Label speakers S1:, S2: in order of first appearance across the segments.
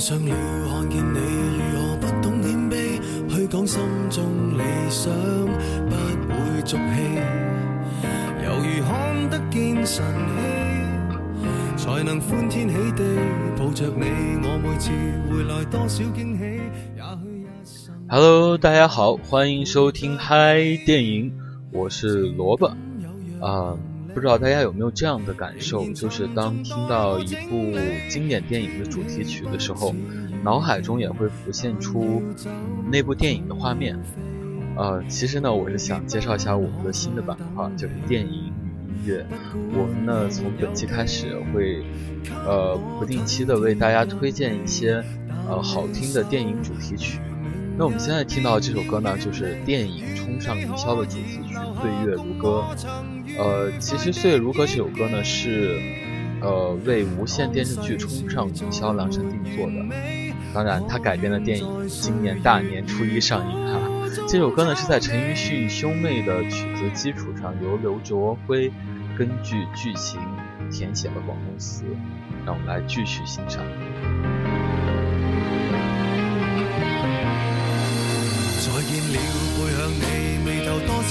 S1: 上了，看见你如何不懂谦卑，去讲心中理想，不会俗气，犹如看得见晨曦，才能欢天喜地抱着你，我每次回来多少惊喜，也许一生。
S2: Hello，大家好，欢迎收听嗨电影，我是萝卜啊。不知道大家有没有这样的感受，就是当听到一部经典电影的主题曲的时候，脑海中也会浮现出那部电影的画面。呃，其实呢，我是想介绍一下我们的新的板块，就是电影与音乐。我们呢，从本期开始会，呃，不定期的为大家推荐一些呃好听的电影主题曲。那我们现在听到这首歌呢，就是电影《冲上云霄》的主题曲《岁月如歌》。呃，其实《岁月如歌》这首歌呢，是呃为无线电视剧《冲上云霄》量身定做的。当然，它改编的电影今年大年初一上映哈。这首歌呢，是在陈奕迅兄妹的曲子基础上，由刘卓辉根据剧情填写了广东词。让我们来继续欣赏。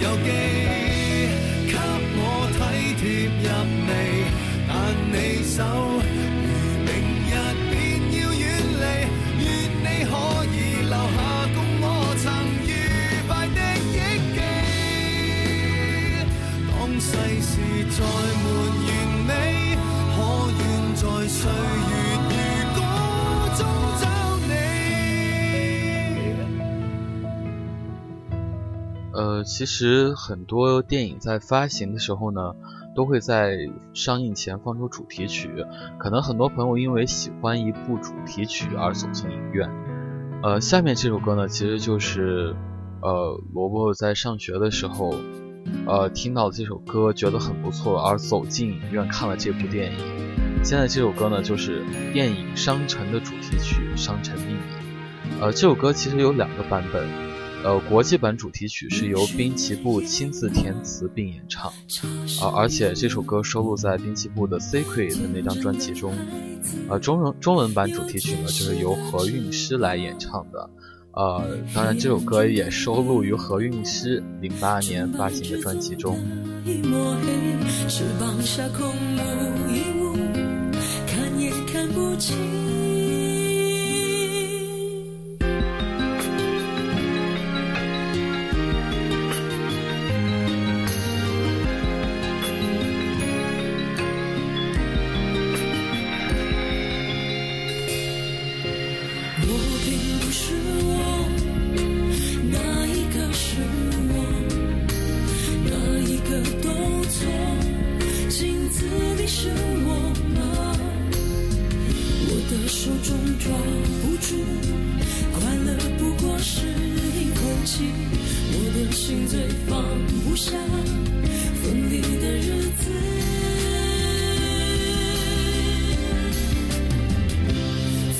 S1: Yo que
S2: 呃，其实很多电影在发行的时候呢，都会在上映前放出主题曲。可能很多朋友因为喜欢一部主题曲而走进影院。呃，下面这首歌呢，其实就是呃萝卜在上学的时候，呃听到这首歌觉得很不错，而走进影院看了这部电影。现在这首歌呢，就是电影《商城》的主题曲《商城秘密》。呃，这首歌其实有两个版本。呃，国际版主题曲是由滨崎步亲自填词并演唱，啊，而且这首歌收录在滨崎步的《Secret》的那张专辑中，呃，中文中文版主题曲呢就是由何韵诗来演唱的，呃，当然这首歌也收录于何韵诗零八年发行的专辑中。看也看不清。
S3: 放不下，分离的日子。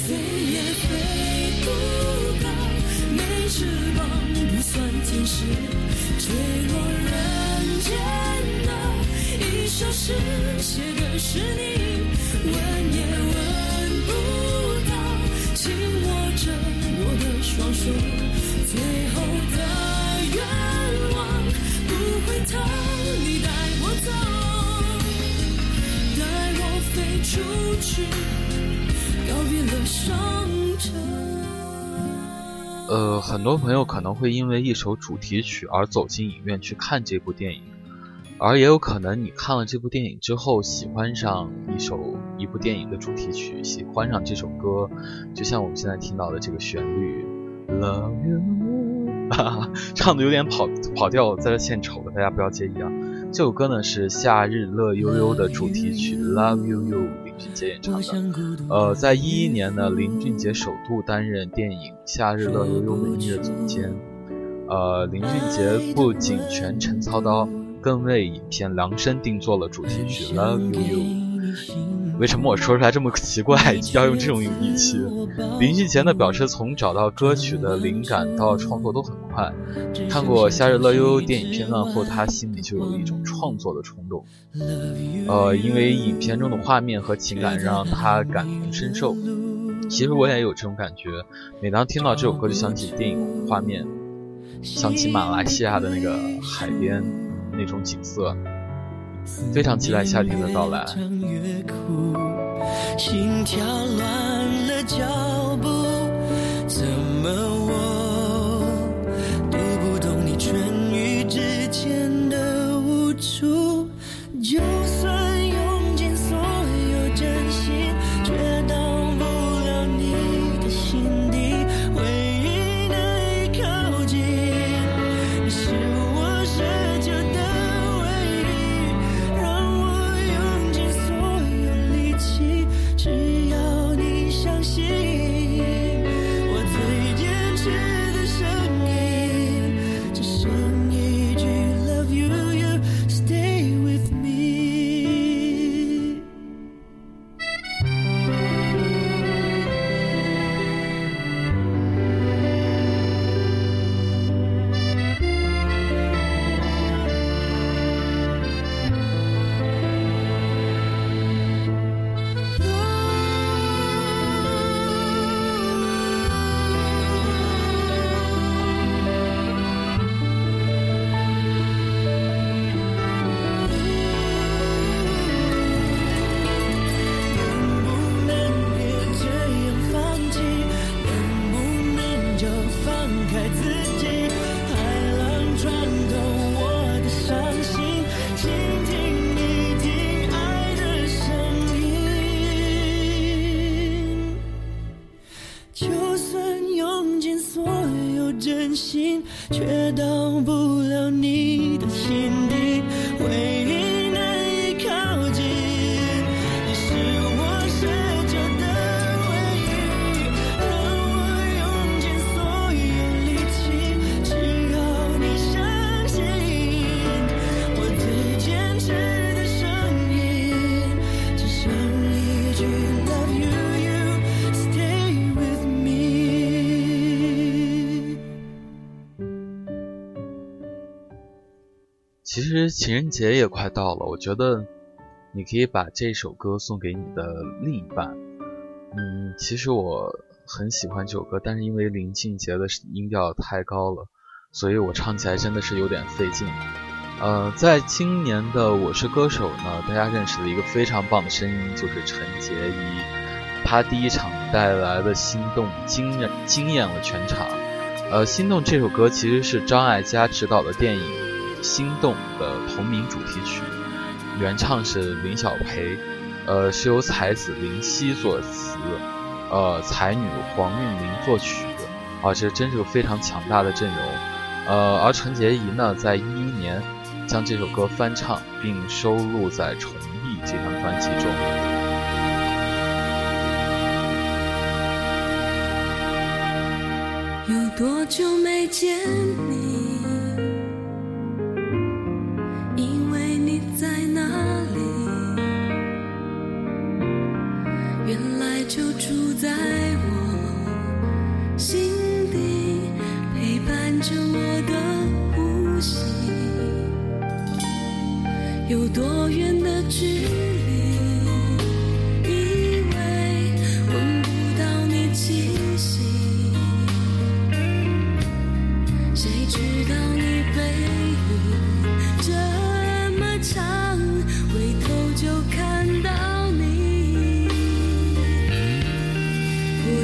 S3: 飞也飞不高，没翅膀不算天使。坠落人间的一首诗，写的是你。问也
S1: 出去。
S2: 呃，很多朋友可能会因为一首主题曲而走进影院去看这部电影，而也有可能你看了这部电影之后，喜欢上一首一部电影的主题曲，喜欢上这首歌，就像我们现在听到的这个旋律，Love you，哈哈，唱的有点跑跑调，在这献丑了，大家不要介意啊。这首歌呢是《夏日乐悠悠》的主题曲，Love You You，林俊杰演唱的。呃，在一一年呢，林俊杰首度担任电影《夏日乐悠悠》的音乐总监。呃，林俊杰不仅全程操刀，更为影片量身定做了主题曲 Love You You。为什么我说出来这么奇怪？要用这种语气？林俊杰呢表示，从找到歌曲的灵感到创作都很快。看过《夏日乐悠悠》电影片段后，他心里就有一种创作的冲动。呃，因为影片中的画面和情感让他感同身受。其实我也有这种感觉，每当听到这首歌，就想起电影画面，想起马来西亚的那个海边那种景色。非常期待夏天的到来。心跳乱了脚步，怎么我读不懂你唇语之间的无助？就情人节也快到了，我觉得你可以把这首歌送给你的另一半。嗯，其实我很喜欢这首歌，但是因为林俊杰的音调太高了，所以我唱起来真的是有点费劲。呃，在今年的《我是歌手》呢，大家认识了一个非常棒的声音，就是陈洁仪。她第一场带来的《心动》惊艳惊艳了全场。呃，《心动》这首歌其实是张艾嘉执导的电影。心动的同名主题曲，原唱是林小培，呃，是由才子林夕作词，呃，才女黄韵玲作曲，啊，这真是个非常强大的阵容，呃，而陈洁仪呢，在一一年将这首歌翻唱并收录在《重忆》这张专辑中。
S3: 有多久没见你？就住在我心底陪伴着我的呼吸。有多远的距离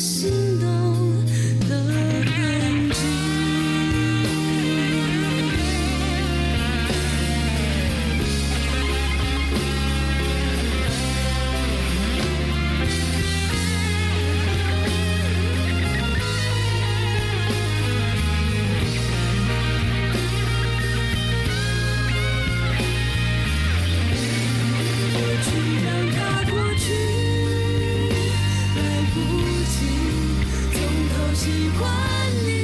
S3: 我喜欢你。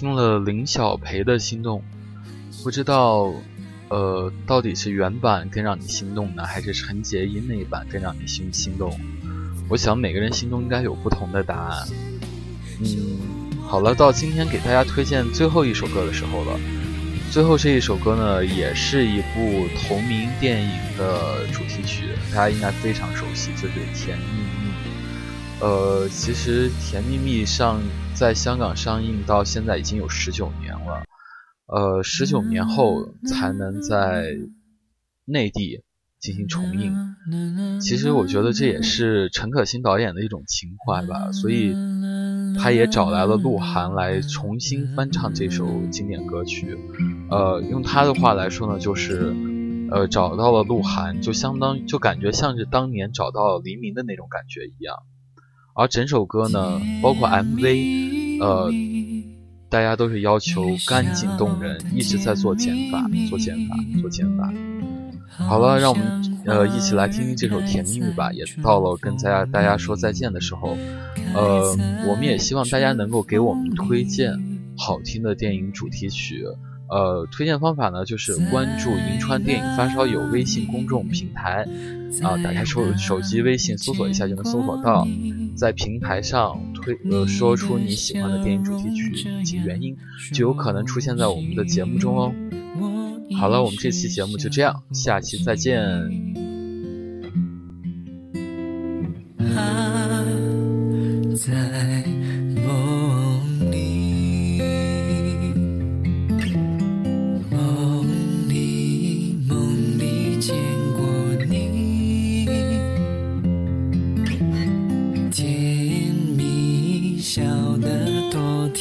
S2: 听了林小培的《心动》，不知道，呃，到底是原版更让你心动呢，还是陈洁仪那一版更让你心心动？我想每个人心中应该有不同的答案。嗯，好了，到今天给大家推荐最后一首歌的时候了。最后这一首歌呢，也是一部同名电影的主题曲，大家应该非常熟悉，就是《甜蜜蜜》。呃，其实《甜蜜蜜》上在香港上映到现在已经有十九年了，呃，十九年后才能在内地进行重映。其实我觉得这也是陈可辛导演的一种情怀吧，所以他也找来了鹿晗来重新翻唱这首经典歌曲。呃，用他的话来说呢，就是呃找到了鹿晗，就相当就感觉像是当年找到了黎明的那种感觉一样。而整首歌呢，包括 MV，呃，大家都是要求干净动人，一直在做减法，做减法，做减法。好了，让我们呃一起来听听这首《甜蜜蜜》吧。也到了跟大家大家说再见的时候，呃，我们也希望大家能够给我们推荐好听的电影主题曲。呃，推荐方法呢，就是关注银川电影发烧友微信公众平台，啊，打开手手机微信搜索一下就能搜索到，在平台上推呃说出你喜欢的电影主题曲以及原因，就有可能出现在我们的节目中哦。好了，我们这期节目就这样，下期再见。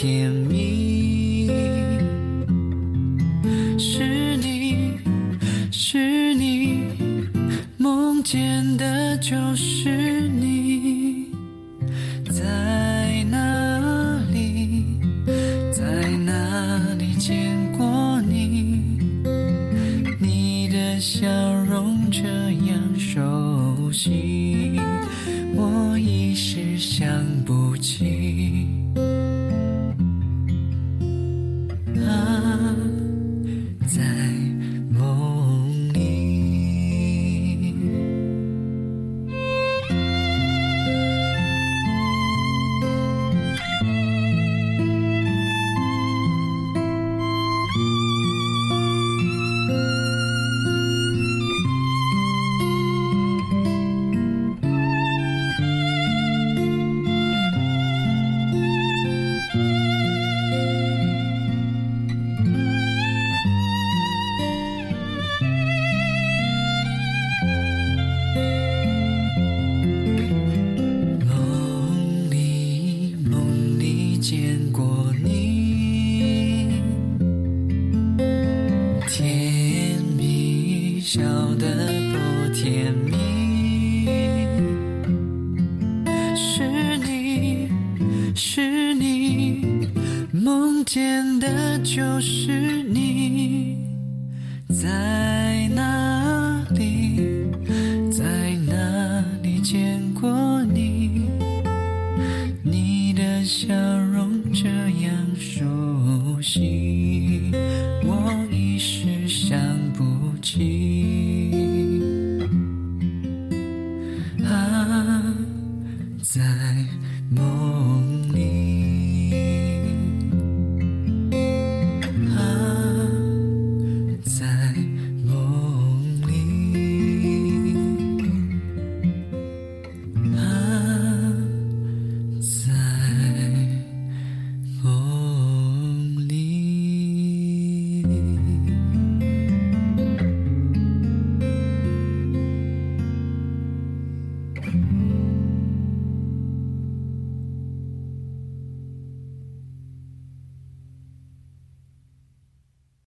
S1: 甜蜜，是你，是你。梦见的就是
S3: 就是你，在哪